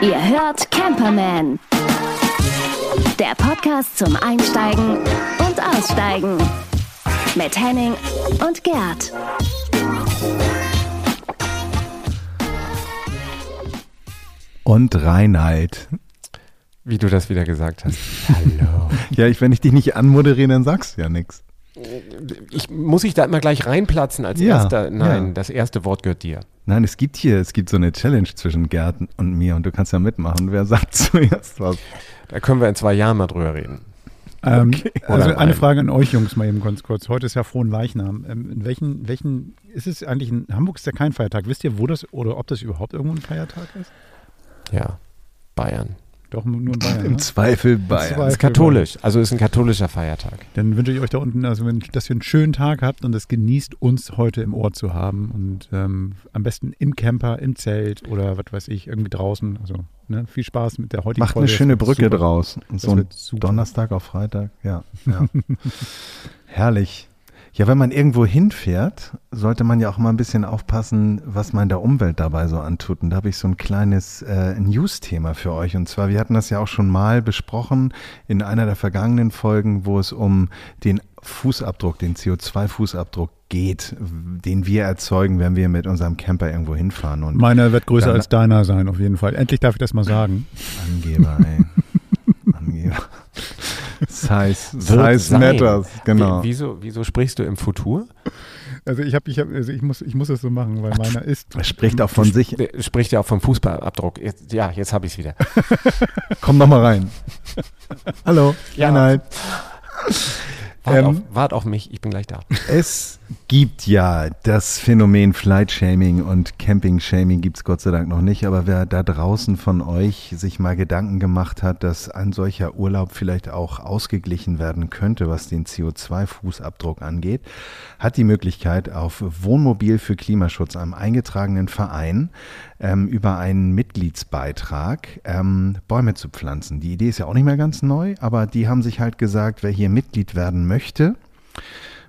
Ihr hört Camperman. Der Podcast zum Einsteigen und Aussteigen. Mit Henning und Gerd. Und Reinhard. Wie du das wieder gesagt hast. Hallo. Ja, ich, wenn ich dich nicht anmoderiere, dann sagst du ja nichts. Ich, muss ich da immer gleich reinplatzen als Ja, erster? Nein, ja. das erste Wort gehört dir. Nein, es gibt hier, es gibt so eine Challenge zwischen Gerd und mir und du kannst ja mitmachen. Wer sagt zuerst was? Da können wir in zwei Jahren mal drüber reden. Ähm, also Oder eine. Frage an euch Jungs mal eben ganz kurz. Heute ist ja Frohen Leichnam. Ähm, in welchen, welchen, ist es eigentlich in Hamburg ist ja kein Feiertag. Wisst ihr, wo das oder ob das überhaupt irgendwo ein Feiertag ist? Ja, Bayern. Doch nur in Bayern. Im Ne? Zweifel Bayern. Zwei- Ist katholisch, also ist ein katholischer Feiertag. Dann wünsche ich euch da unten, also wenn, dass ihr einen schönen Tag habt und es genießt, uns heute im Ohr zu haben. Und ähm, am besten im Camper, im Zelt oder was weiß ich, irgendwie draußen. Also ne, viel Spaß mit der heutigen Macht Folge. eine schöne Brücke super. draus. Und so ein. Donnerstag auf Freitag, ja. ja. Herrlich. Ja, wenn man irgendwo hinfährt, sollte man ja auch mal ein bisschen aufpassen, was man der Umwelt dabei so antut. Und da habe ich so ein kleines äh, News-Thema für euch. Und zwar, wir hatten das ja auch schon mal besprochen in einer der vergangenen Folgen, wo es um den Fußabdruck, den CO2-Fußabdruck geht, den wir erzeugen, wenn wir mit unserem Camper irgendwo hinfahren. Und Meiner wird größer Dann- als deiner sein, auf jeden Fall. Endlich darf ich das mal sagen. Angeber, ey. Angeber. Size, Wird size matters, genau. Wie, wieso, wieso sprichst du im Futur? Also ich habe, ich habe, also ich muss, ich muss es so machen, weil meiner ist. Er spricht auch von sich. Spricht ja auch vom Fußballabdruck. Jetzt, ja, jetzt habe ich es wieder. Komm noch mal rein. Hallo, Ja. Reinhard. Wart, Ähm, auf, wart auf mich, ich bin gleich da. Es gibt ja das Phänomen Flight-Shaming und Camping-Shaming gibt es Gott sei Dank noch nicht, aber wer da draußen von euch sich mal Gedanken gemacht hat, dass ein solcher Urlaub vielleicht auch ausgeglichen werden könnte, was den CO2-Fußabdruck angeht, hat die Möglichkeit auf Wohnmobil für Klimaschutz, einem eingetragenen Verein, ähm, über einen Mitgliedsbeitrag ähm, Bäume zu pflanzen. Die Idee ist ja auch nicht mehr ganz neu, aber die haben sich halt gesagt, wer hier Mitglied werden möchte,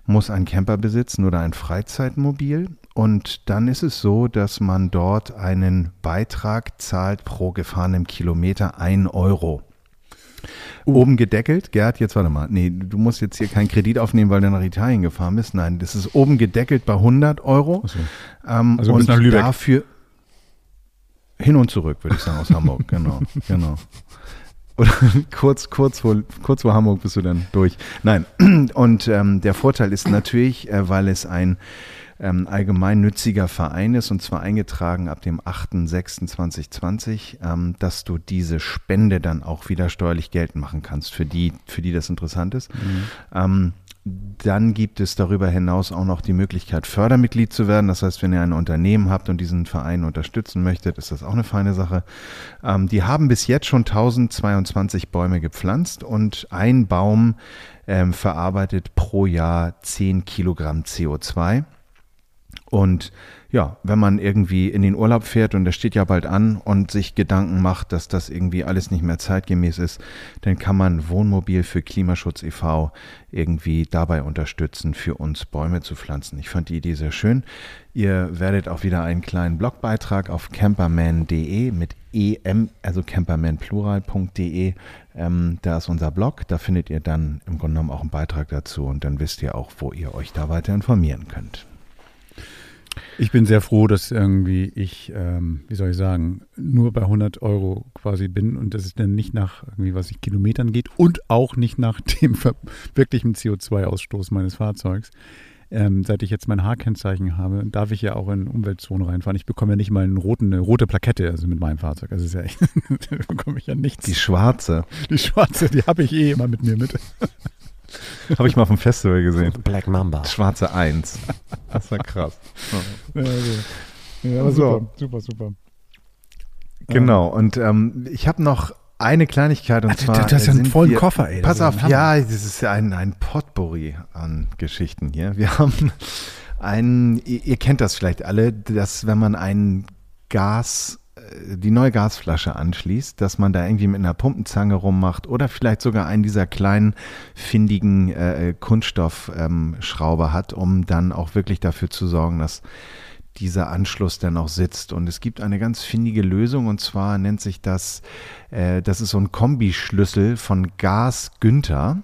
muss einen Camper besitzen oder ein Freizeitmobil. Und dann ist es so, dass man dort einen Beitrag zahlt pro gefahrenem Kilometer 1 Euro. Oben gedeckelt, Gerd, jetzt warte mal. Nee, du musst jetzt hier keinen Kredit aufnehmen, weil du nach Italien gefahren bist. Nein, das ist oben gedeckelt bei 100 Euro. Achso. Ähm, Also und bis nach Lübeck. dafür hin und zurück, würde ich sagen, aus Hamburg. Genau, genau. Oder kurz, kurz vor, kurz vor Hamburg bist du dann durch. Nein, und ähm, der Vorteil ist natürlich, äh, weil es ein ähm, allgemeinnütziger Verein ist und zwar eingetragen ab dem 8.6.2020, ähm, dass du diese Spende dann auch wieder steuerlich geltend machen kannst, für die, für die das interessant ist. Ähm, dann gibt es darüber hinaus auch noch die Möglichkeit, Fördermitglied zu werden. Das heißt, wenn ihr ein Unternehmen habt und diesen Verein unterstützen möchtet, ist das auch eine feine Sache. Ähm, die haben bis jetzt schon 1022 Bäume gepflanzt und ein Baum ähm, verarbeitet pro Jahr 10 Kilogramm CO2. Und ja, wenn man irgendwie in den Urlaub fährt und der steht ja bald an und sich Gedanken macht, dass das irgendwie alles nicht mehr zeitgemäß ist, dann kann man Wohnmobil für Klimaschutz e.V. irgendwie dabei unterstützen, für uns Bäume zu pflanzen. Ich fand die Idee sehr schön. Ihr werdet auch wieder einen kleinen Blogbeitrag auf camperman.de mit em, also campermanplural.de. Ähm, da ist unser Blog. Da findet ihr dann im Grunde genommen auch einen Beitrag dazu und dann wisst ihr auch, wo ihr euch da weiter informieren könnt. Ich bin sehr froh, dass irgendwie ich, ähm, wie soll ich sagen, nur bei 100 Euro quasi bin und dass es dann nicht nach irgendwie, was ich Kilometern geht und auch nicht nach dem wirklichen CO2-Ausstoß meines Fahrzeugs. Ähm, seit ich jetzt mein H-Kennzeichen habe, darf ich ja auch in Umweltzonen reinfahren. Ich bekomme ja nicht mal einen roten, eine rote Plakette, also mit meinem Fahrzeug. Also ist ja echt, da bekomme ich ja nichts. Die schwarze. Die schwarze, die habe ich eh immer mit mir mit. Habe ich mal auf dem Festival gesehen. Black Mamba. Schwarze Eins. Das war krass. Ja, also, ja, So. super, super, super. Genau. Und ähm, ich habe noch eine Kleinigkeit und Ah, du- zwar. du hast ja einen sind vollen wir, Koffer, ey. Pass auf, ja, das ist ja ein, ein Potpourri an Geschichten hier. Wir haben einen, ihr, ihr kennt das vielleicht alle, dass wenn man ein Gas, die neue Gasflasche anschließt, dass man da irgendwie mit einer Pumpenzange rummacht oder vielleicht sogar einen dieser kleinen, findigen äh, Kunststoffschrauber ähm, hat, um dann auch wirklich dafür zu sorgen, dass dieser Anschluss denn auch sitzt. Und es gibt eine ganz findige Lösung und zwar nennt sich das, äh, das ist so ein Kombischlüssel von Gas Günther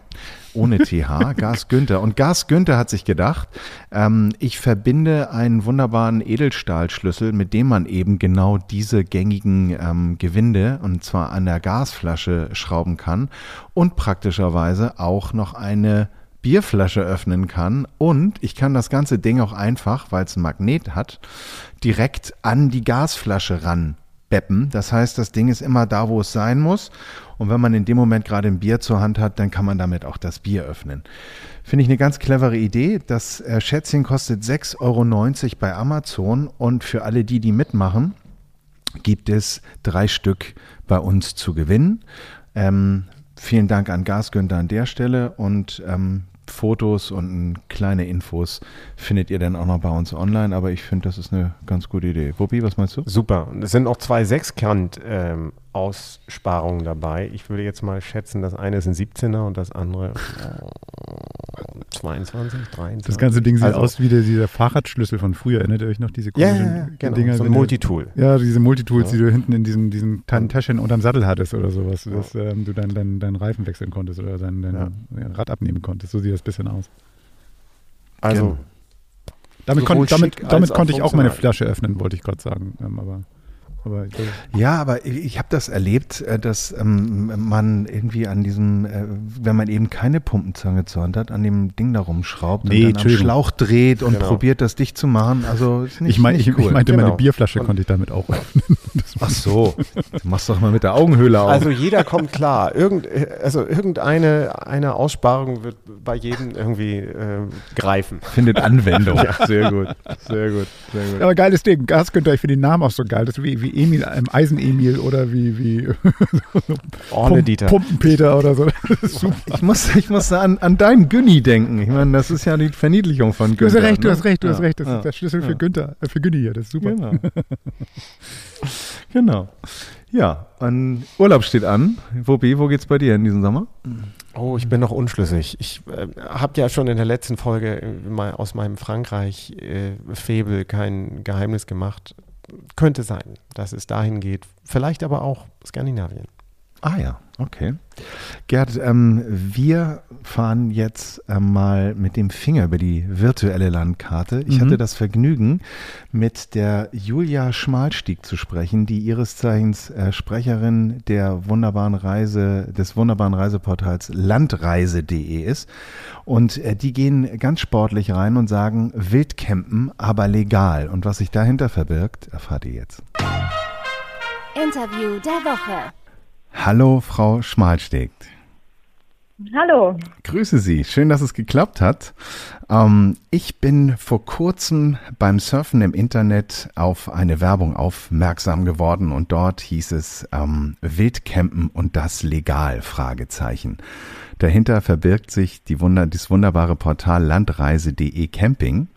ohne TH, Gas Günther. Und Gas Günther hat sich gedacht, ähm, ich verbinde einen wunderbaren Edelstahlschlüssel, mit dem man eben genau diese gängigen ähm, Gewinde, und zwar an der Gasflasche schrauben kann und praktischerweise auch noch eine Bierflasche öffnen kann und ich kann das ganze Ding auch einfach, weil es ein Magnet hat, direkt an die Gasflasche ran beppen. Das heißt, das Ding ist immer da, wo es sein muss. Und wenn man in dem Moment gerade ein Bier zur Hand hat, dann kann man damit auch das Bier öffnen. Finde ich eine ganz clevere Idee. Das äh, Schätzchen kostet 6,90 Euro bei Amazon und für alle die, die mitmachen, gibt es drei Stück bei uns zu gewinnen. Ähm, vielen Dank an Gasgünther an der Stelle und ähm, Fotos und kleine Infos findet ihr dann auch noch bei uns online. Aber ich finde, das ist eine ganz gute Idee. Wuppi, was meinst du? Super. Es sind auch zwei Sechskant-Aussparungen ähm, dabei. Ich würde jetzt mal schätzen, das eine ist ein 17er und das andere 22, 23. Das ganze Ding sieht also, aus wie der, dieser Fahrradschlüssel von früher. Erinnert ihr euch noch diese komischen ja, ja, genau. Dinger? So ein Multitool. Ja, diese Multitools, ja. die du hinten in diesem, diesem Täschchen unterm Sattel hattest oder sowas, dass ähm, du dann deinen dein Reifen wechseln konntest oder dein, dein Rad abnehmen konntest. So sieht das ein bisschen aus. Also. Genau. Damit, kon damit, damit konnte ich auch meine Flasche öffnen, wollte ich gerade sagen. Ähm, aber aber ja, aber ich habe das erlebt, äh, dass ähm, man irgendwie an diesem, äh, wenn man eben keine Pumpenzange zur Hand hat, an dem Ding da rumschraubt nee, und dann am Schlauch dreht und genau. probiert, das dicht zu machen. Also nicht, ich, mein, ich, cool. ich meinte, genau. meine Bierflasche und konnte ich damit auch öffnen. Ach so, du machst doch mal mit der Augenhöhle auf. Also jeder kommt klar. Irgend, also irgendeine eine Aussparung wird bei jedem irgendwie äh, greifen. Findet Anwendung. ja. Sehr gut, sehr gut, sehr gut. Aber geiles Ding. Gaskünder, ich finde den Namen auch so geil. Das ist wie, wie Emil, ähm, Eisen-Emil oder wie, wie Orne Dieter. Pumpenpeter oder so. Ich muss, ich muss an, an deinen Günni denken. Ich meine, das ist ja die Verniedlichung von Günther. Du hast recht, ne? du hast recht, du ja. hast recht. Das ja. ist der Schlüssel für Günther, äh, für Günni hier. Das ist super. Genau. Genau. Ja, ein Urlaub steht an. Wobi, wo geht's bei dir in diesem Sommer? Oh, ich bin noch unschlüssig. Ich äh, habe ja schon in der letzten Folge äh, mal aus meinem Frankreich-Febel äh, kein Geheimnis gemacht. Könnte sein, dass es dahin geht. Vielleicht aber auch Skandinavien. Ah ja, okay. Gerd, ähm, wir fahren jetzt äh, mal mit dem Finger über die virtuelle Landkarte. Ich mhm. hatte das Vergnügen, mit der Julia Schmalstieg zu sprechen, die ihres Zeichens äh, Sprecherin der wunderbaren Reise, des wunderbaren Reiseportals landreise.de ist. Und äh, die gehen ganz sportlich rein und sagen, Wildcampen, aber legal. Und was sich dahinter verbirgt, erfahrt ihr jetzt. Interview der Woche. Hallo, Frau Schmalsteg. Hallo. Grüße Sie. Schön, dass es geklappt hat. Ähm, ich bin vor kurzem beim Surfen im Internet auf eine Werbung aufmerksam geworden und dort hieß es ähm, Wildcampen und das legal? Fragezeichen. Dahinter verbirgt sich die Wunder, das wunderbare Portal landreise.de Camping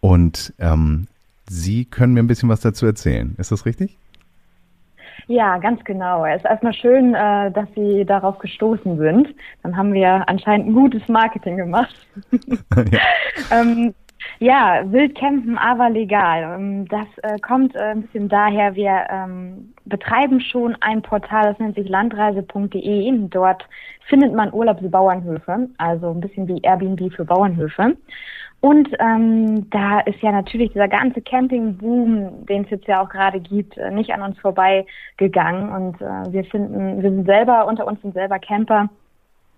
und ähm, Sie können mir ein bisschen was dazu erzählen. Ist das richtig? Ja, ganz genau. Es ist erstmal schön, äh, dass Sie darauf gestoßen sind. Dann haben wir anscheinend ein gutes Marketing gemacht. ja. ähm, ja, Wildcampen, aber legal. Ähm, das äh, kommt äh, ein bisschen daher, wir ähm, betreiben schon ein Portal, das nennt sich landreise.de. Dort findet man Urlaubsbauernhöfe, also ein bisschen wie Airbnb für Bauernhöfe. Und ähm, da ist ja natürlich dieser ganze Campingboom, den es jetzt ja auch gerade gibt, äh, nicht an uns vorbeigegangen. Und äh, wir finden, wir sind selber unter uns sind selber Camper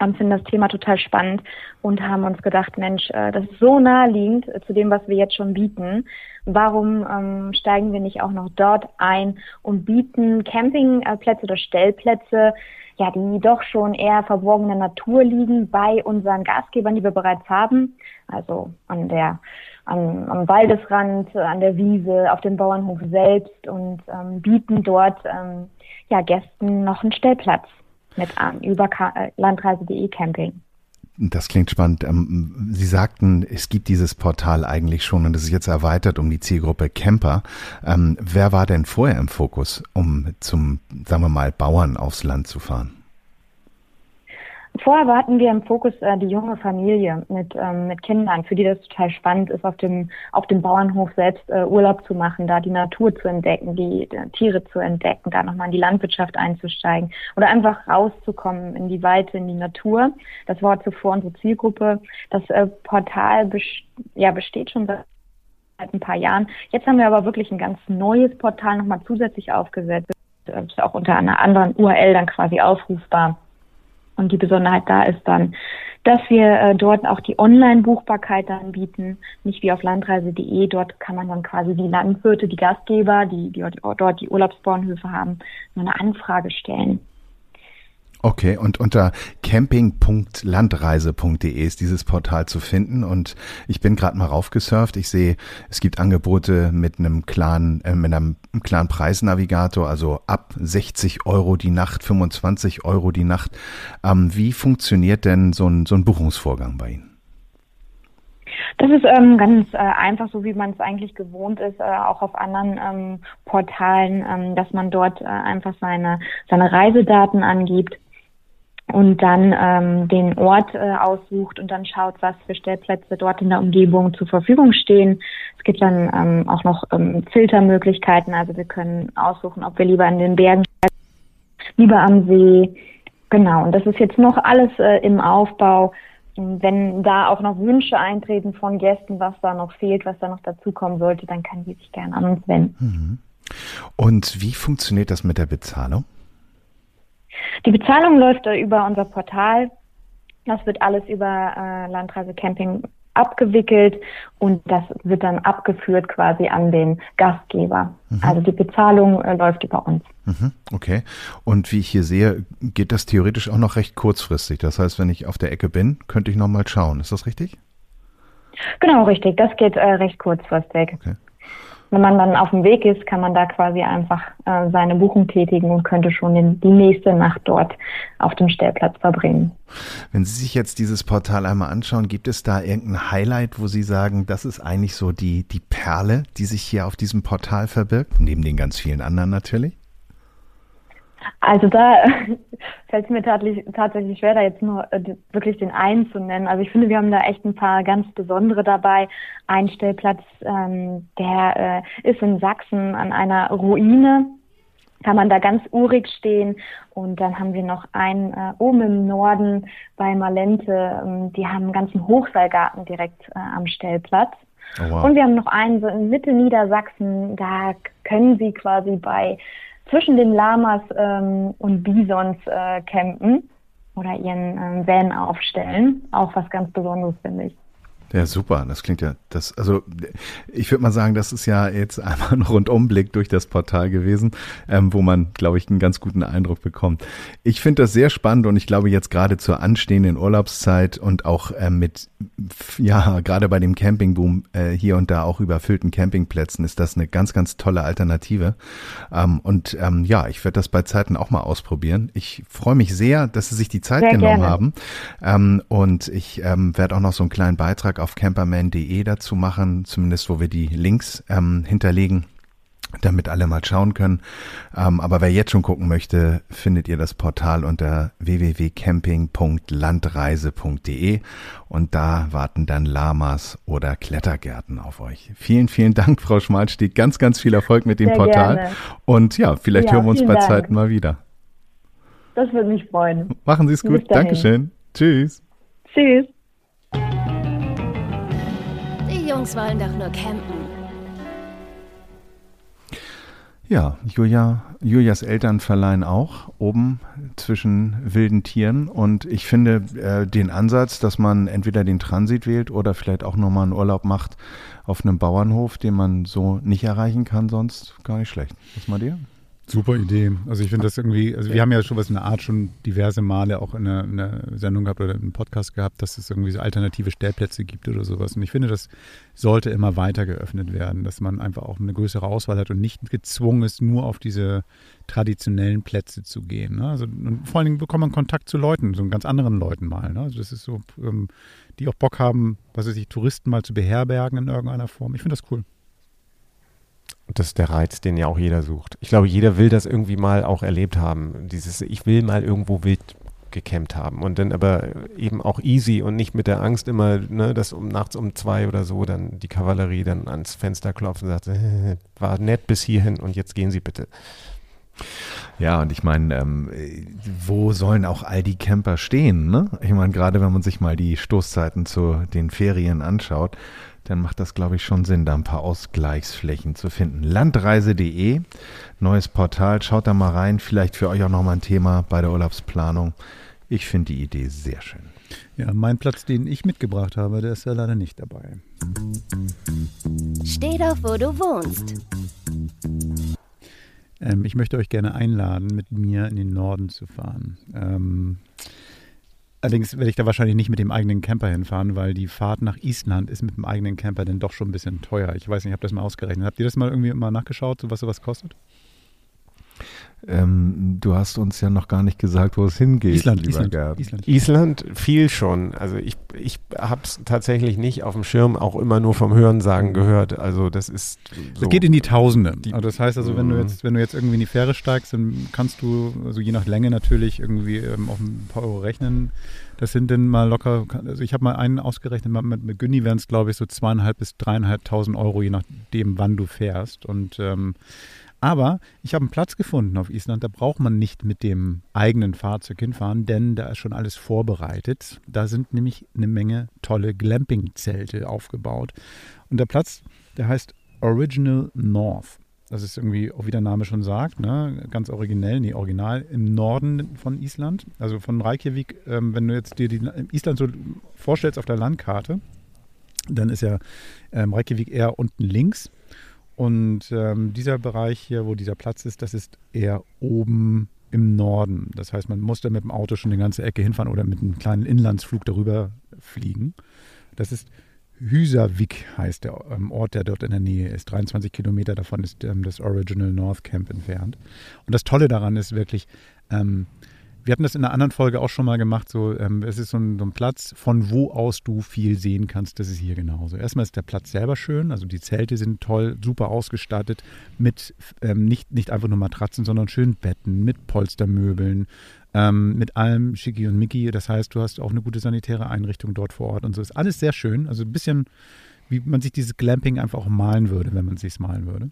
und finden das Thema total spannend und haben uns gedacht, Mensch, äh, das ist so naheliegend äh, zu dem, was wir jetzt schon bieten. Warum ähm, steigen wir nicht auch noch dort ein und bieten Campingplätze oder Stellplätze ja, die doch schon eher verborgener Natur liegen bei unseren Gastgebern, die wir bereits haben. Also an der, an, am Waldesrand, an der Wiese, auf dem Bauernhof selbst und ähm, bieten dort ähm, ja, Gästen noch einen Stellplatz mit an über äh, landreise.de Camping. Das klingt spannend. Ähm, Sie sagten, es gibt dieses Portal eigentlich schon und es ist jetzt erweitert um die Zielgruppe Camper. Ähm, wer war denn vorher im Fokus, um zum, sagen wir mal, Bauern aufs Land zu fahren? Vorher hatten wir im Fokus äh, die junge Familie mit, ähm, mit Kindern, für die das total spannend ist, auf dem, auf dem Bauernhof selbst äh, Urlaub zu machen, da die Natur zu entdecken, die, die Tiere zu entdecken, da nochmal in die Landwirtschaft einzusteigen oder einfach rauszukommen in die Weite, in die Natur. Das war zuvor unsere Zielgruppe. Das äh, Portal best ja, besteht schon seit ein paar Jahren. Jetzt haben wir aber wirklich ein ganz neues Portal nochmal zusätzlich aufgesetzt. Das ist auch unter einer anderen URL dann quasi aufrufbar. Und die Besonderheit da ist dann, dass wir äh, dort auch die Online-Buchbarkeit anbieten, nicht wie auf landreise.de. Dort kann man dann quasi die Landwirte, die Gastgeber, die, die dort die Urlaubsbauernhöfe haben, nur eine Anfrage stellen. Okay, und unter camping.landreise.de ist dieses Portal zu finden und ich bin gerade mal raufgesurft. Ich sehe, es gibt Angebote mit einem klaren, äh, mit einem klaren Preisnavigator, also ab 60 Euro die Nacht, 25 Euro die Nacht. Ähm, wie funktioniert denn so ein, so ein Buchungsvorgang bei Ihnen? Das ist ähm, ganz äh, einfach, so wie man es eigentlich gewohnt ist, äh, auch auf anderen ähm, Portalen, ähm, dass man dort äh, einfach seine, seine Reisedaten angibt und dann ähm, den Ort äh, aussucht und dann schaut, was für Stellplätze dort in der Umgebung zur Verfügung stehen. Es gibt dann ähm, auch noch ähm, Filtermöglichkeiten, also wir können aussuchen, ob wir lieber in den Bergen, lieber am See. Genau, und das ist jetzt noch alles äh, im Aufbau. Wenn da auch noch Wünsche eintreten von Gästen, was da noch fehlt, was da noch dazukommen sollte, dann kann die sich gerne an uns wenden. Mhm. Und wie funktioniert das mit der Bezahlung? Die Bezahlung läuft über unser Portal. Das wird alles über äh, Landreise Camping abgewickelt und das wird dann abgeführt quasi an den Gastgeber. Mhm. Also die Bezahlung äh, läuft über uns. Mhm, okay. Und wie ich hier sehe, geht das theoretisch auch noch recht kurzfristig. Das heißt, wenn ich auf der Ecke bin, könnte ich noch mal schauen. Ist das richtig? Genau, richtig. Das geht äh, recht kurzfristig. Okay wenn man dann auf dem Weg ist, kann man da quasi einfach äh, seine Buchung tätigen und könnte schon den, die nächste Nacht dort auf dem Stellplatz verbringen. Wenn Sie sich jetzt dieses Portal einmal anschauen, gibt es da irgendein Highlight, wo Sie sagen, das ist eigentlich so die, die Perle, die sich hier auf diesem Portal verbirgt, neben den ganz vielen anderen natürlich? Also da fällt es mir tatsächlich schwer, da jetzt nur äh, wirklich den einen zu nennen. Also ich finde, wir haben da echt ein paar ganz besondere dabei. Ein Stellplatz, ähm, der äh, ist in Sachsen an einer Ruine. Kann man da ganz urig stehen. Und dann haben wir noch einen äh, oben im Norden bei Malente. Ähm, die haben einen ganzen Hochseilgarten direkt äh, am Stellplatz. Oh wow. Und wir haben noch einen so in Mitte Niedersachsen. Da können Sie quasi bei zwischen den Lamas ähm, und Bisons äh, campen oder ihren ähm, Van aufstellen. Auch was ganz Besonderes, finde ich. Ja, super. Das klingt ja, das, also ich würde mal sagen, das ist ja jetzt einmal ein Rundumblick durch das Portal gewesen, ähm, wo man, glaube ich, einen ganz guten Eindruck bekommt. Ich finde das sehr spannend und ich glaube jetzt gerade zur anstehenden Urlaubszeit und auch ähm, mit, ja, gerade bei dem Campingboom äh, hier und da auch überfüllten Campingplätzen ist das eine ganz, ganz tolle Alternative. Ähm, und ähm, ja, ich werde das bei Zeiten auch mal ausprobieren. Ich freue mich sehr, dass Sie sich die Zeit sehr genommen gerne. haben. Ähm, und ich ähm, werde auch noch so einen kleinen Beitrag auf camperman.de dazu machen, zumindest wo wir die Links ähm, hinterlegen damit alle mal schauen können. Ähm, aber wer jetzt schon gucken möchte, findet ihr das Portal unter www.camping.landreise.de und da warten dann Lamas oder Klettergärten auf euch. Vielen, vielen Dank, Frau Schmalstieg. Ganz, ganz viel Erfolg mit dem Sehr Portal. Gerne. Und ja, vielleicht ja, hören wir uns bei Dank. Zeiten mal wieder. Das würde mich freuen. Machen Sie es gut. Dankeschön. Tschüss. Tschüss. Jungs wollen doch nur campen. Ja, Julia, Julias Eltern verleihen auch oben zwischen wilden Tieren und ich finde äh, den Ansatz, dass man entweder den Transit wählt oder vielleicht auch nochmal einen Urlaub macht auf einem Bauernhof, den man so nicht erreichen kann, sonst gar nicht schlecht. Was mal dir? Super Idee. Also ich finde das irgendwie, also wir haben ja schon was in der Art schon diverse Male auch in einer, in einer Sendung gehabt oder einem Podcast gehabt, dass es irgendwie so alternative Stellplätze gibt oder sowas. Und ich finde, das sollte immer weiter geöffnet werden, dass man einfach auch eine größere Auswahl hat und nicht gezwungen ist, nur auf diese traditionellen Plätze zu gehen. Ne? Also, und vor allen Dingen bekommt man Kontakt zu Leuten, so ganz anderen Leuten mal. Ne? Also das ist so, ähm, die auch Bock haben, was weiß ich, Touristen mal zu beherbergen in irgendeiner Form. Ich finde das cool. Das ist der Reiz, den ja auch jeder sucht. Ich glaube, jeder will das irgendwie mal auch erlebt haben. Dieses, ich will mal irgendwo wild gecampt haben und dann aber eben auch easy und nicht mit der Angst immer, ne, dass um nachts um zwei oder so dann die Kavallerie dann ans Fenster klopft und sagt, war nett bis hierhin und jetzt gehen Sie bitte. Ja, und ich meine, ähm, wo sollen auch all die Camper stehen? Ne? Ich meine, gerade wenn man sich mal die Stoßzeiten zu den Ferien anschaut, dann macht das, glaube ich, schon Sinn, da ein paar Ausgleichsflächen zu finden. Landreise.de, neues Portal, schaut da mal rein, vielleicht für euch auch nochmal ein Thema bei der Urlaubsplanung. Ich finde die Idee sehr schön. Ja, mein Platz, den ich mitgebracht habe, der ist ja leider nicht dabei. Steht auf, wo du wohnst. Ähm, ich möchte euch gerne einladen, mit mir in den Norden zu fahren. Ähm, allerdings werde ich da wahrscheinlich nicht mit dem eigenen Camper hinfahren, weil die Fahrt nach Island ist mit dem eigenen Camper dann doch schon ein bisschen teuer. Ich weiß nicht, ich habe das mal ausgerechnet. Habt ihr das mal irgendwie mal nachgeschaut, was sowas kostet? Ähm, du hast uns ja noch gar nicht gesagt, wo es hingeht. Island, Island, Island, Island. viel schon. Also ich, ich habe es tatsächlich nicht auf dem Schirm, auch immer nur vom Hörensagen gehört. Also das ist. So. Das geht in die Tausende. Die, also das heißt also, wenn du mhm. jetzt, wenn du jetzt irgendwie in die Fähre steigst, dann kannst du, also je nach Länge natürlich irgendwie ähm, auf ein paar Euro rechnen. Das sind dann mal locker, also ich habe mal einen ausgerechnet, mit, mit Günni wären es glaube ich so zweieinhalb bis dreieinhalbtausend Euro, je nachdem, wann du fährst. Und ähm, aber ich habe einen Platz gefunden auf Island, da braucht man nicht mit dem eigenen Fahrzeug hinfahren, denn da ist schon alles vorbereitet. Da sind nämlich eine Menge tolle Glamping-Zelte aufgebaut. Und der Platz, der heißt Original North. Das ist irgendwie, wie der Name schon sagt, ne? ganz originell, nee, original im Norden von Island. Also von Reykjavik, ähm, wenn du jetzt dir die, Island so vorstellst auf der Landkarte, dann ist ja ähm, Reykjavik eher unten links und ähm, dieser Bereich hier, wo dieser Platz ist, das ist eher oben im Norden. Das heißt, man muss da mit dem Auto schon eine ganze Ecke hinfahren oder mit einem kleinen Inlandsflug darüber fliegen. Das ist Hüsavik heißt der ähm, Ort, der dort in der Nähe ist. 23 Kilometer davon ist ähm, das Original North Camp entfernt. Und das Tolle daran ist wirklich, ähm, wir hatten das in einer anderen Folge auch schon mal gemacht. So, ähm, es ist so ein, so ein, Platz, von wo aus du viel sehen kannst. Das ist hier genauso. Erstmal ist der Platz selber schön. Also die Zelte sind toll, super ausgestattet mit ähm, nicht, nicht einfach nur Matratzen, sondern schönen Betten, mit Polstermöbeln, ähm, mit allem Schicki und Mickey. Das heißt, du hast auch eine gute sanitäre Einrichtung dort vor Ort und so. Ist alles sehr schön. Also ein bisschen, wie man sich dieses Glamping einfach auch malen würde, wenn man es sich malen würde.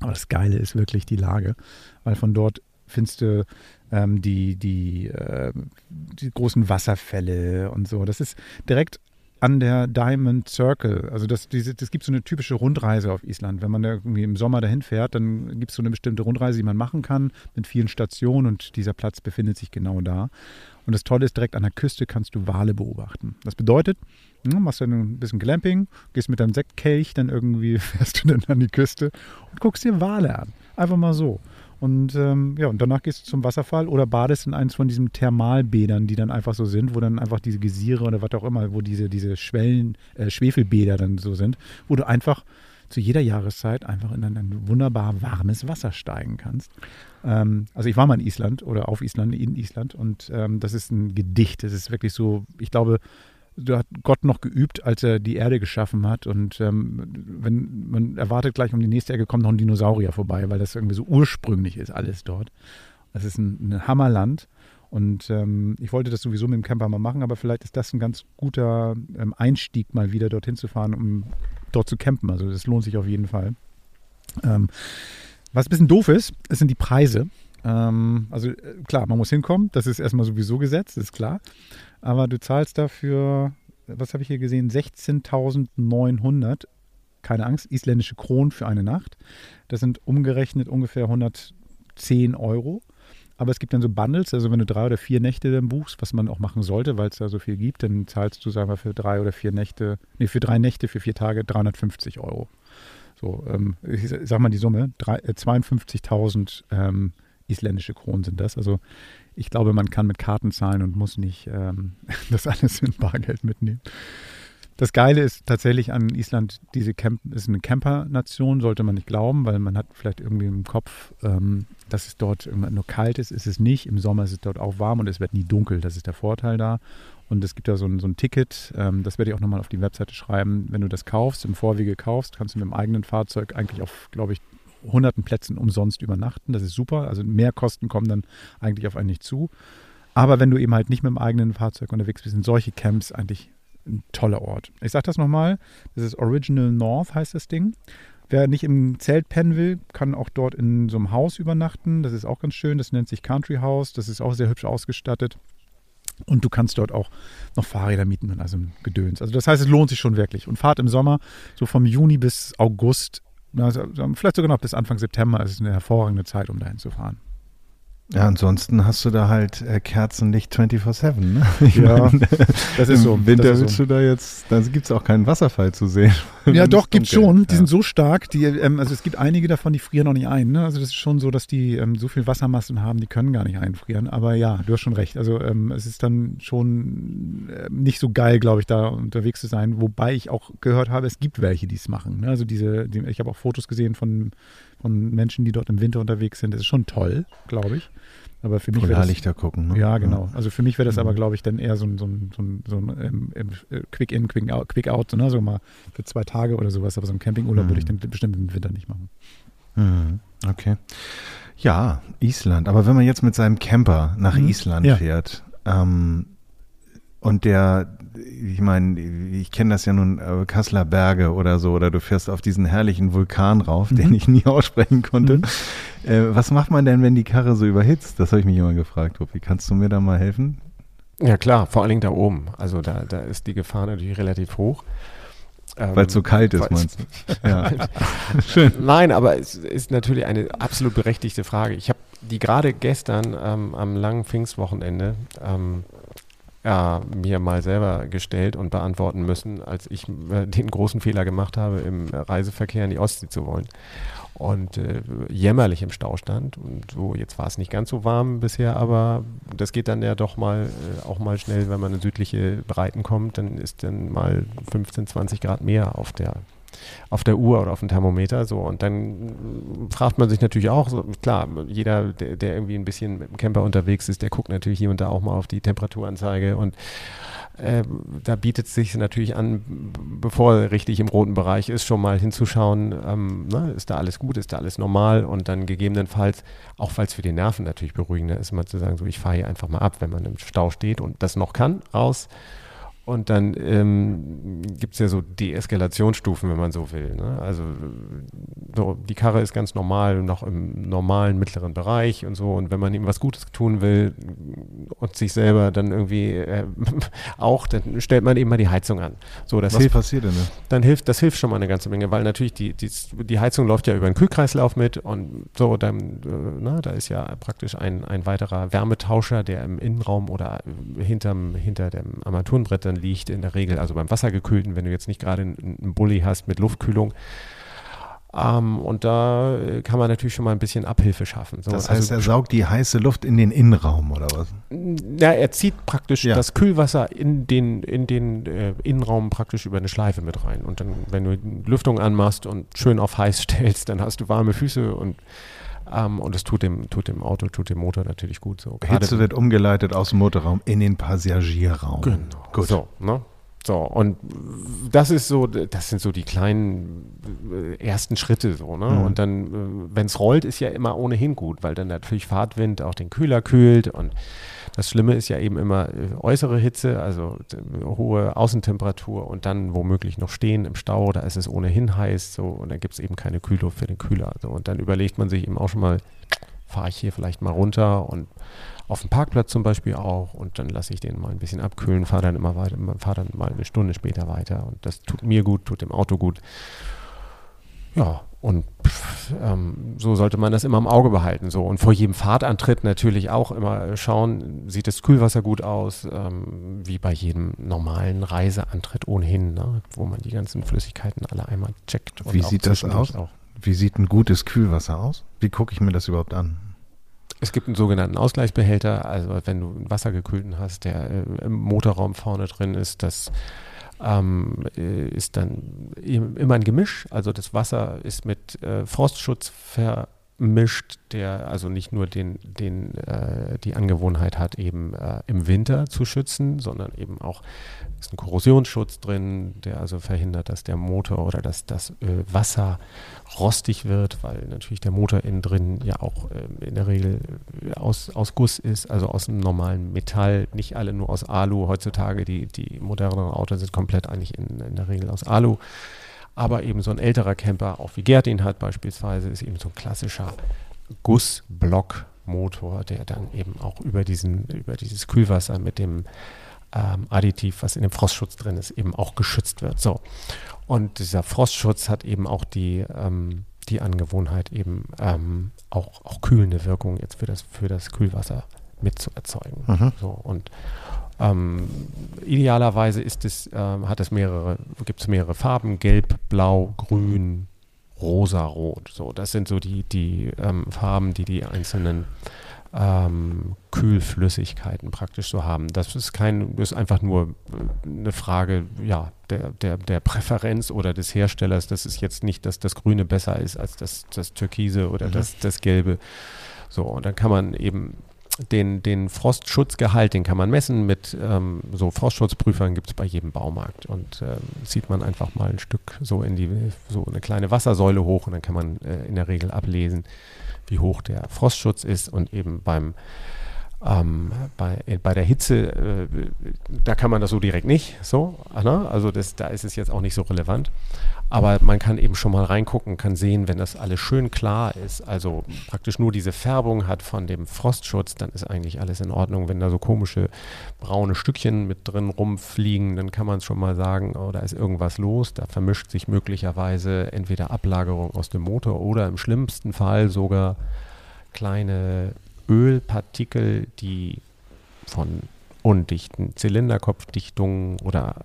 Aber das Geile ist wirklich die Lage, weil von dort findest du ähm, die, die, äh, die großen Wasserfälle und so. Das ist direkt an der Diamond Circle. Also das, diese, das gibt so eine typische Rundreise auf Island. Wenn man da irgendwie im Sommer dahin fährt, dann gibt es so eine bestimmte Rundreise, die man machen kann mit vielen Stationen und dieser Platz befindet sich genau da. Und das Tolle ist, direkt an der Küste kannst du Wale beobachten. Das bedeutet, ja, machst du ein bisschen Glamping, gehst mit deinem Sektkelch, dann irgendwie fährst du dann an die Küste und guckst dir Wale an. Einfach mal so. Und ähm, ja, und danach gehst du zum Wasserfall oder badest in eins von diesen Thermalbädern, die dann einfach so sind, wo dann einfach diese Gesiere oder was auch immer, wo diese, diese Schwellen, äh, Schwefelbäder dann so sind, wo du einfach zu jeder Jahreszeit einfach in ein, ein wunderbar warmes Wasser steigen kannst. Ähm, also ich war mal in Island oder auf Island, in Island und ähm, das ist ein Gedicht. Das ist wirklich so, ich glaube, da hat Gott noch geübt, als er die Erde geschaffen hat. Und ähm, wenn man erwartet, gleich um die nächste Ecke kommt noch ein Dinosaurier vorbei, weil das irgendwie so ursprünglich ist, alles dort. Das ist ein, ein Hammerland. Und ähm, ich wollte das sowieso mit dem Camper mal machen, aber vielleicht ist das ein ganz guter ähm, Einstieg, mal wieder dorthin zu fahren, um dort zu campen. Also das lohnt sich auf jeden Fall. Ähm, was ein bisschen doof ist, es sind die Preise. Ähm, also äh, klar, man muss hinkommen, das ist erstmal sowieso gesetzt, ist klar aber du zahlst dafür, was habe ich hier gesehen, 16.900, keine Angst, isländische Kronen für eine Nacht. Das sind umgerechnet ungefähr 110 Euro. Aber es gibt dann so Bundles, also wenn du drei oder vier Nächte dann buchst, was man auch machen sollte, weil es da so viel gibt, dann zahlst du, sagen wir, für drei oder vier Nächte, nee, für drei Nächte, für vier Tage 350 Euro. So, ähm, ich sag mal die Summe, äh, 52.000 ähm, isländische Kronen sind das. Also ich glaube, man kann mit Karten zahlen und muss nicht ähm, das alles in Bargeld mitnehmen. Das Geile ist tatsächlich an Island, diese Camp ist eine Camper-Nation, sollte man nicht glauben, weil man hat vielleicht irgendwie im Kopf, ähm, dass es dort nur kalt ist. Ist es nicht. Im Sommer ist es dort auch warm und es wird nie dunkel. Das ist der Vorteil da. Und es gibt ja so ein, so ein Ticket, ähm, das werde ich auch nochmal auf die Webseite schreiben. Wenn du das kaufst, im Vorwege kaufst, kannst du mit dem eigenen Fahrzeug eigentlich auf, glaube ich, hunderten Plätzen umsonst übernachten. Das ist super. Also mehr Kosten kommen dann eigentlich auf einen nicht zu. Aber wenn du eben halt nicht mit dem eigenen Fahrzeug unterwegs bist, sind solche Camps eigentlich ein toller Ort. Ich sage das nochmal, das ist Original North heißt das Ding. Wer nicht im Zelt pennen will, kann auch dort in so einem Haus übernachten. Das ist auch ganz schön. Das nennt sich Country House. Das ist auch sehr hübsch ausgestattet. Und du kannst dort auch noch Fahrräder mieten und also Gedöns. Also das heißt, es lohnt sich schon wirklich. Und Fahrt im Sommer, so vom Juni bis August, also vielleicht sogar noch bis Anfang September, ist eine hervorragende Zeit, um dahin zu fahren. Ja, ansonsten hast du da halt äh, Kerzenlicht 24-7. Ne? ja, mein, das ist so. Im Winter willst so. du da jetzt, da gibt es auch keinen Wasserfall zu sehen. Ja, doch, gibt schon. Die ja. sind so stark. Die, ähm, also es gibt einige davon, die frieren noch nicht ein. Ne? Also das ist schon so, dass die ähm, so viel Wassermassen haben, die können gar nicht einfrieren. Aber ja, du hast schon recht. Also ähm, es ist dann schon äh, nicht so geil, glaube ich, da unterwegs zu sein. Wobei ich auch gehört habe, es gibt welche, die es machen. Ne? Also diese, die, ich habe auch Fotos gesehen von, von Menschen, die dort im Winter unterwegs sind. Das ist schon toll, glaube ich. Aber für mich wäre das, gucken. Ne? ja, genau. Also für mich wäre das Mhm. aber, glaube ich, dann eher so ein, so ein, so ein, so ein ähm, ähm, Quick-In, Quick-Out, Quick -out, ne? so mal für zwei Tage oder sowas. Aber so ein Campingurlaub Mhm. würde ich dann bestimmt im Winter nicht machen. Mhm. Okay. Ja, Island. Aber wenn man jetzt mit seinem Camper nach Mhm. Island Ja. fährt ähm, und der, ich meine, ich kenne das ja nun, äh, Kasseler Berge oder so, oder du fährst auf diesen herrlichen Vulkan rauf, den Mhm. ich nie aussprechen konnte. Mhm. Äh, was macht man denn, wenn die Karre so überhitzt? Das habe ich mich immer gefragt, Tobi. Kannst du mir da mal helfen? Ja klar, vor allen Dingen da oben. Also da, da ist die Gefahr natürlich relativ hoch. Ähm, Weil es so kalt ist, meinst du? Ja. Schön. Nein, aber es ist natürlich eine absolut berechtigte Frage. Ich habe die gerade gestern ähm, am langen Pfingstwochenende ähm, ja, mir mal selber gestellt und beantworten müssen, als ich äh, den großen Fehler gemacht habe, im Reiseverkehr in die Ostsee zu wollen. Und äh, jämmerlich im Stau stand. Und so, jetzt war es nicht ganz so warm bisher, aber das geht dann ja doch mal äh, auch mal schnell, wenn man in südliche Breiten kommt, dann ist dann mal 15, 20 Grad mehr auf der auf der Uhr oder auf dem Thermometer so. Und dann fragt man sich natürlich auch so klar jeder der, der irgendwie ein bisschen mit dem Camper unterwegs ist der guckt natürlich hier und da auch mal auf die Temperaturanzeige. Und äh, da bietet es sich natürlich an, bevor er richtig im roten Bereich ist, schon mal hinzuschauen, ähm, ne, ist da alles gut, ist da alles normal? Und dann gegebenenfalls, auch weil es für die Nerven natürlich beruhigender ist, mal zu sagen, so ich fahre hier einfach mal ab, wenn man im Stau steht und das noch kann, raus. Und dann ähm, gibt es ja so Deeskalationsstufen, wenn man so will. Ne? Also so, die Karre ist ganz normal, noch im normalen mittleren Bereich und so. Und wenn man ihm was Gutes tun will und sich selber dann irgendwie äh, auch, dann stellt man eben mal die Heizung an. So, das Was hilft passiert denn? da? dann hilft, das hilft schon mal eine ganze Menge, weil natürlich die, die, die Heizung läuft ja über den Kühlkreislauf mit und so, dann, äh, na, da ist ja praktisch ein, ein weiterer Wärmetauscher, der im Innenraum oder hinterm, hinter dem Armaturenbrett dann liegt, in der Regel, also beim Wassergekühlten, wenn du jetzt nicht gerade einen, Bulli hast mit Luftkühlung. Ähm, und da äh, kann man natürlich schon mal ein bisschen Abhilfe schaffen. So, Das also heißt, er saugt die heiße Luft in den Innenraum oder was? ja, er zieht praktisch Ja. das Kühlwasser in den, in den äh, Innenraum praktisch über eine Schleife mit rein. Und dann, wenn du die Lüftung anmachst und schön auf heiß stellst, dann hast du warme Füße und ähm, und es tut dem, tut dem Auto, tut dem Motor natürlich gut. So, Hitze wird umgeleitet aus dem Motorraum in den Passagierraum. Genau. Gut. So, ne? So, und das ist so, das sind so die kleinen äh, ersten Schritte so, ne? Mhm. Und dann, äh, wenn es rollt, ist ja immer ohnehin gut, weil dann natürlich Fahrtwind auch den Kühler kühlt und das Schlimme ist ja eben immer äh, äußere Hitze, also hohe Außentemperatur und dann womöglich noch stehen im Stau, da ist es ohnehin heiß so und dann gibt es eben keine Kühlluft für den Kühler. So, und dann überlegt man sich eben auch schon mal, fahre ich hier vielleicht mal runter und auf dem Parkplatz zum Beispiel auch und dann lasse ich den mal ein bisschen abkühlen, fahre dann immer weiter, fahre dann mal eine Stunde später weiter und das tut mir gut, tut dem Auto gut. Ja, und pff, ähm, so sollte man das immer im Auge behalten. So. Und vor jedem Fahrtantritt natürlich auch immer schauen, sieht das Kühlwasser gut aus, ähm, wie bei jedem normalen Reiseantritt ohnehin, ne? wo man die ganzen Flüssigkeiten alle einmal checkt. Wie auch sieht das aus? Auch. Wie sieht ein gutes Kühlwasser aus? Wie gucke ich mir das überhaupt an? Es gibt einen sogenannten Ausgleichsbehälter, also wenn du einen Wassergekühlten hast, der äh, im Motorraum vorne drin ist, das ähm, äh, ist dann im- immer ein Gemisch. Also das Wasser ist mit äh, Frostschutz mischt, der also nicht nur den, den, äh, die Angewohnheit hat, eben äh, im Winter zu schützen, sondern eben auch ist ein Korrosionsschutz drin, der also verhindert, dass der Motor oder dass das äh, Wasser rostig wird, weil natürlich der Motor innen drin ja auch äh, in der Regel aus, aus Guss ist, also aus einem normalen Metall, nicht alle nur aus Alu. Heutzutage die, die moderneren Autos sind komplett eigentlich in, in der Regel aus Alu. Aber eben so ein älterer Camper, auch wie Gerd ihn hat beispielsweise, ist eben so ein klassischer Gussblockmotor, der dann eben auch über, diesen, über dieses Kühlwasser mit dem ähm, Additiv, was in dem Frostschutz drin ist, eben auch geschützt wird. So. Und dieser Frostschutz hat eben auch die, ähm, die Angewohnheit, eben ähm, auch, auch kühlende Wirkung jetzt für das, für das Kühlwasser mitzuerzeugen. Mhm. So, und ähm, idealerweise ist es, ähm, hat es mehrere, gibt es mehrere Farben, gelb, blau, grün, rosa, rot. So, das sind so die, die ähm, Farben, die die einzelnen ähm, Kühlflüssigkeiten praktisch so haben. Das ist kein, das ist einfach nur äh, eine Frage, ja, der, der, der Präferenz oder des Herstellers. Das ist jetzt nicht, dass das Grüne besser ist als das, das Türkise oder mhm. das, das Gelbe. So, und dann kann man eben den, den Frostschutzgehalt, den kann man messen mit ähm, so Frostschutzprüfern gibt es bei jedem Baumarkt. Und äh, zieht man einfach mal ein Stück so in die so eine kleine Wassersäule hoch und dann kann man äh, in der Regel ablesen, wie hoch der Frostschutz ist und eben beim ähm, bei, äh, bei der Hitze, äh, da kann man das so direkt nicht, so, ne? also das, da ist es jetzt auch nicht so relevant. Aber man kann eben schon mal reingucken, kann sehen, wenn das alles schön klar ist, also praktisch nur diese Färbung hat von dem Frostschutz, dann ist eigentlich alles in Ordnung. Wenn da so komische braune Stückchen mit drin rumfliegen, dann kann man schon mal sagen, oh, da ist irgendwas los. Da vermischt sich möglicherweise entweder Ablagerung aus dem Motor oder im schlimmsten Fall sogar kleine Ölpartikel, die von undichten Zylinderkopfdichtungen oder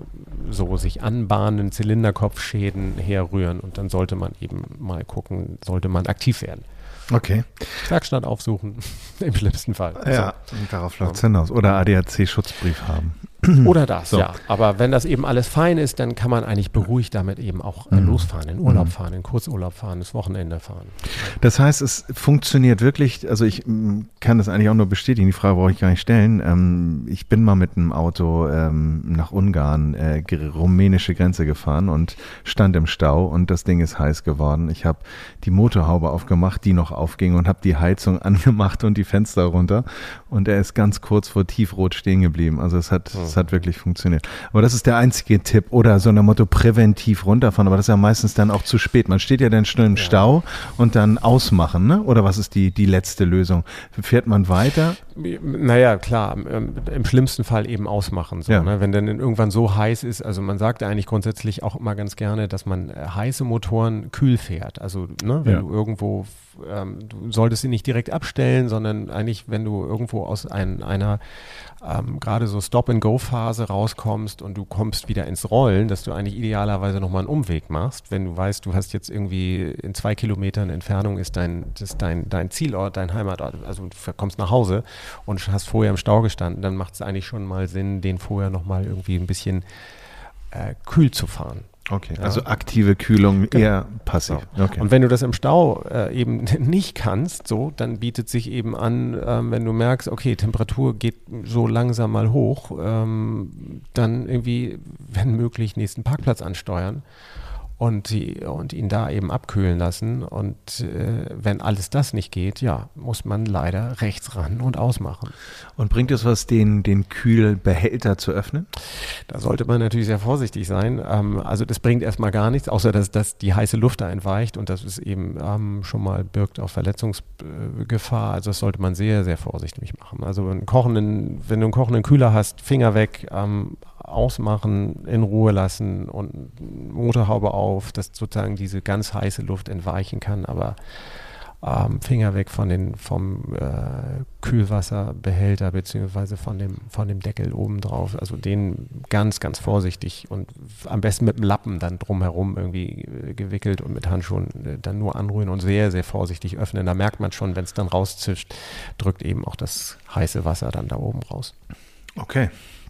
so sich anbahnenden Zylinderkopfschäden herrühren und dann sollte man eben mal gucken, sollte man aktiv werden. Okay. Werkstatt aufsuchen, im schlimmsten Fall. Ja, so. darauf läuft es hinaus. Oder ADAC-Schutzbrief haben. Oder das, so. ja. Aber wenn das eben alles fein ist, dann kann man eigentlich beruhigt damit eben auch mhm. losfahren, in Urlaub mhm. fahren, in Kurzurlaub fahren, das Wochenende fahren. Das heißt, es funktioniert wirklich, also ich kann das eigentlich auch nur bestätigen, die Frage brauche ich gar nicht stellen. Ähm, ich bin mal mit einem Auto ähm, nach Ungarn, äh, rumänische Grenze gefahren und stand im Stau und das Ding ist heiß geworden. Ich habe die Motorhaube aufgemacht, die noch aufging und habe die Heizung angemacht und die Fenster runter und er ist ganz kurz vor tiefrot stehen geblieben. Also es hat, es hat wirklich funktioniert. Aber das ist der einzige Tipp. Oder so ein Motto präventiv runterfahren. Aber das ist ja meistens dann auch zu spät. Man steht ja dann schnell im ja. Stau und dann ausmachen, ne? Oder was ist die, die letzte Lösung? Fährt man weiter? Naja, klar, im, im schlimmsten Fall eben ausmachen. So, ja. ne? Wenn dann irgendwann so heiß ist, also man sagt ja eigentlich grundsätzlich auch immer ganz gerne, dass man äh, heiße Motoren kühl fährt. Also ne, wenn ja. du irgendwo ähm, du solltest sie nicht direkt abstellen, sondern eigentlich, wenn du irgendwo aus ein, einer ähm, gerade so Stop-and-Go-Phase rauskommst und du kommst wieder ins Rollen, dass du eigentlich idealerweise nochmal einen Umweg machst, wenn du weißt, du hast jetzt irgendwie in zwei Kilometern Entfernung ist dein, das dein, dein Zielort, dein Heimatort, also du kommst nach Hause und hast vorher im Stau gestanden, dann macht es eigentlich schon mal Sinn, den vorher nochmal irgendwie ein bisschen äh, kühl zu fahren. Okay, ja. also aktive Kühlung genau. eher passiv. Genau. Okay. Und wenn du das im Stau äh, eben nicht kannst, so, dann bietet sich eben an, ähm, wenn du merkst, okay, Temperatur geht so langsam mal hoch, ähm, dann irgendwie, wenn möglich, nächsten Parkplatz ansteuern und, die, und ihn da eben abkühlen lassen. Und äh, wenn alles das nicht geht, ja, muss man leider rechts ran und ausmachen. Und bringt es was, den, den Kühlbehälter zu öffnen? Da sollte man natürlich sehr vorsichtig sein. Ähm, also das bringt erstmal gar nichts, außer dass, dass die heiße Luft da entweicht und das ist eben ähm, schon mal birgt auch Verletzungsgefahr. Also das sollte man sehr, sehr vorsichtig machen. Also einen kochenden, wenn du einen kochenden Kühler hast, Finger weg, ähm, ausmachen, in Ruhe lassen und Motorhaube auf, dass sozusagen diese ganz heiße Luft entweichen kann, aber ähm, Finger weg von den, vom äh, Kühlwasserbehälter beziehungsweise von dem, von dem Deckel oben drauf. Also den ganz, ganz vorsichtig und am besten mit dem Lappen dann drumherum irgendwie äh, gewickelt und mit Handschuhen äh, dann nur anrühren und sehr, sehr vorsichtig öffnen. Da merkt man schon, wenn es dann rauszischt, drückt eben auch das heiße Wasser dann da oben raus. Okay.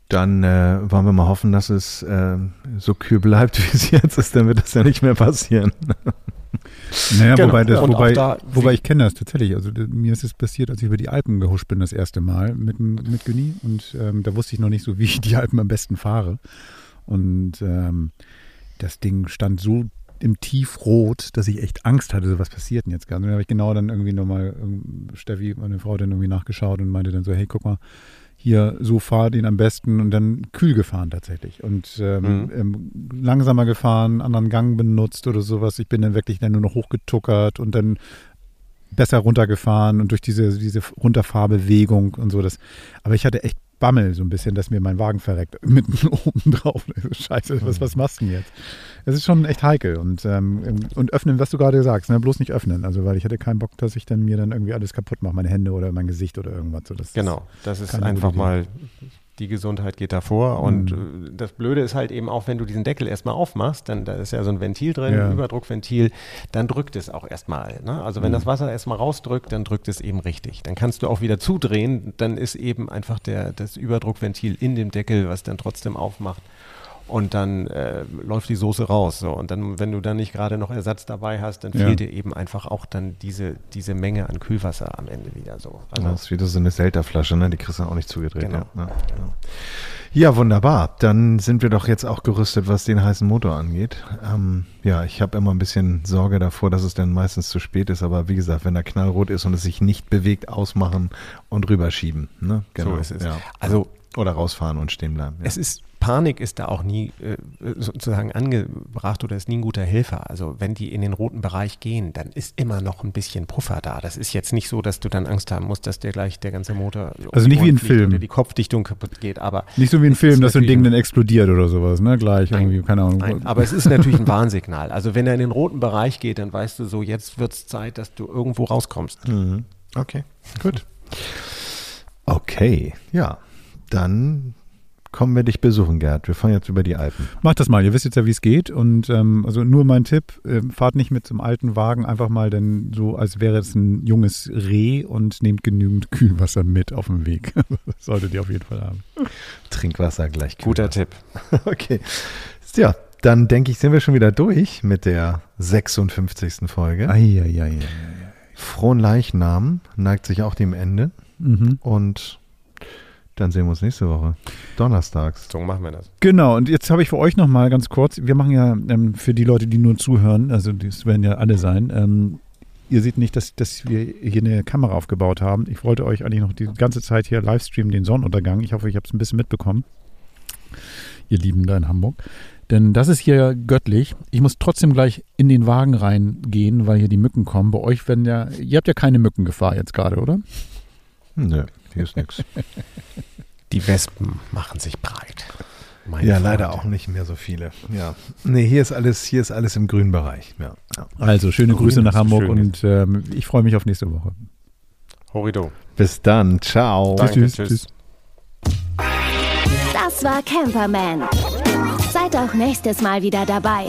Dann äh, wollen wir mal hoffen, dass es äh, so kühl bleibt, wie es jetzt ist, dann wird das ja nicht mehr passieren. Naja, genau. wobei, das, wobei, da, wobei ich kenne das tatsächlich. Also mir ist es passiert, als ich über die Alpen gehuscht bin das erste Mal mit, mit Günni und ähm, da wusste ich noch nicht so, wie ich die Alpen am besten fahre. Und ähm, das Ding stand so im Tiefrot, dass ich echt Angst hatte, so was passiert denn jetzt gerade. Und dann habe ich genau dann irgendwie nochmal, ähm, Steffi, meine Frau, dann irgendwie nachgeschaut und meinte dann so, hey, guck mal, hier so fahr den am besten und dann kühl gefahren tatsächlich und ähm, mhm. ähm, langsamer gefahren, anderen Gang benutzt oder sowas. Ich bin dann wirklich dann nur noch hochgetuckert und dann besser runtergefahren und durch diese, diese Runterfahrbewegung und so. Das, aber ich hatte echt Bammel so ein bisschen, dass mir mein Wagen verreckt. Mitten oben drauf. Scheiße, was, was machst du denn jetzt? Es ist schon echt heikel. Und, ähm, und öffnen, was du gerade sagst, ne? bloß nicht öffnen. Also, weil ich hätte keinen Bock, dass ich dann mir dann irgendwie alles kaputt mache, meine Hände oder mein Gesicht oder irgendwas. So, das genau, das ist einfach mal die Gesundheit geht davor. Und mhm. das Blöde ist halt eben auch, wenn du diesen Deckel erstmal aufmachst, dann da ist ja so ein Ventil drin, ja. ein Überdruckventil, dann drückt es auch erstmal. Ne? Also wenn mhm. das Wasser erstmal rausdrückt, dann drückt es eben richtig. Dann kannst du auch wieder zudrehen, dann ist eben einfach der, das Überdruckventil in dem Deckel, was dann trotzdem aufmacht und dann äh, läuft die Soße raus. So. Und dann, wenn du dann nicht gerade noch Ersatz dabei hast, dann ja. fehlt dir eben einfach auch dann diese, diese Menge an Kühlwasser am Ende wieder so. Also, das ist wieder so eine Selterflasche, ne? Die kriegst du auch nicht zugedreht. Genau. Ja. Ja. genau. ja, wunderbar. Dann sind wir doch jetzt auch gerüstet, was den heißen Motor angeht. Ähm, ja, ich habe immer ein bisschen Sorge davor, dass es dann meistens zu spät ist. Aber wie gesagt, wenn er knallrot ist und es sich nicht bewegt, ausmachen und rüberschieben. Ne? Genau. So ist es. Also oder rausfahren und stehen bleiben. Ja. Es ist Panik ist da auch nie äh, sozusagen angebracht oder ist nie ein guter Helfer. Also wenn die in den roten Bereich gehen, dann ist immer noch ein bisschen Puffer da. Das ist jetzt nicht so, dass du dann Angst haben musst, dass der gleich der ganze Motor also nicht wie ein Film oder die Kopfdichtung kaputt geht. Aber nicht so wie ein Film, dass so ein Ding dann explodiert oder sowas, ne? Gleich nein, irgendwie, keine Ahnung. Nein, aber es ist natürlich ein Warnsignal. Also wenn er in den roten Bereich geht, dann weißt du so, jetzt wird es Zeit, dass du irgendwo rauskommst. Mhm. Okay, gut. Okay, ja. Dann kommen wir dich besuchen, Gerd. Wir fahren jetzt über die Alpen. Macht das mal. Ihr wisst jetzt ja, wie es geht. Und ähm, also nur mein Tipp: äh, Fahrt nicht mit so einem alten Wagen einfach mal, denn so als wäre es ein junges Reh und nehmt genügend Kühlwasser mit auf dem Weg. das solltet ihr auf jeden Fall haben. Trinkwasser gleich. Guter Tipp. okay. Ja, dann denke ich, sind wir schon wieder durch mit der 56. Folge. Ei, ei, ei, ei, Frohen Leichnam neigt sich auch dem Ende. Mhm. Und dann sehen wir uns nächste Woche. Donnerstags. So machen wir das. Genau, und jetzt habe ich für euch nochmal ganz kurz, wir machen ja ähm, für die Leute, die nur zuhören, also das werden ja alle sein, ähm, ihr seht nicht, dass, dass wir hier eine Kamera aufgebaut haben. Ich wollte euch eigentlich noch die ganze Zeit hier livestreamen, den Sonnenuntergang. Ich hoffe, ich habe es ein bisschen mitbekommen. Ihr Lieben da in Hamburg. Denn das ist hier göttlich. Ich muss trotzdem gleich in den Wagen reingehen, weil hier die Mücken kommen. Bei euch werden ja, ihr habt ja keine Mückengefahr jetzt gerade, oder? Nö. Hier ist nichts. Die Wespen machen sich breit. Mein ja, Freund. leider auch nicht mehr so viele. Ja. Nee, hier ist alles, hier ist alles im grünen Bereich. Ja. Also schöne Grün Grüße nach Hamburg und ähm, ich freue mich auf nächste Woche. Horrido. Bis dann. Ciao. Danke, tschüss, tschüss. tschüss. Das war Camperman. Seid auch nächstes Mal wieder dabei.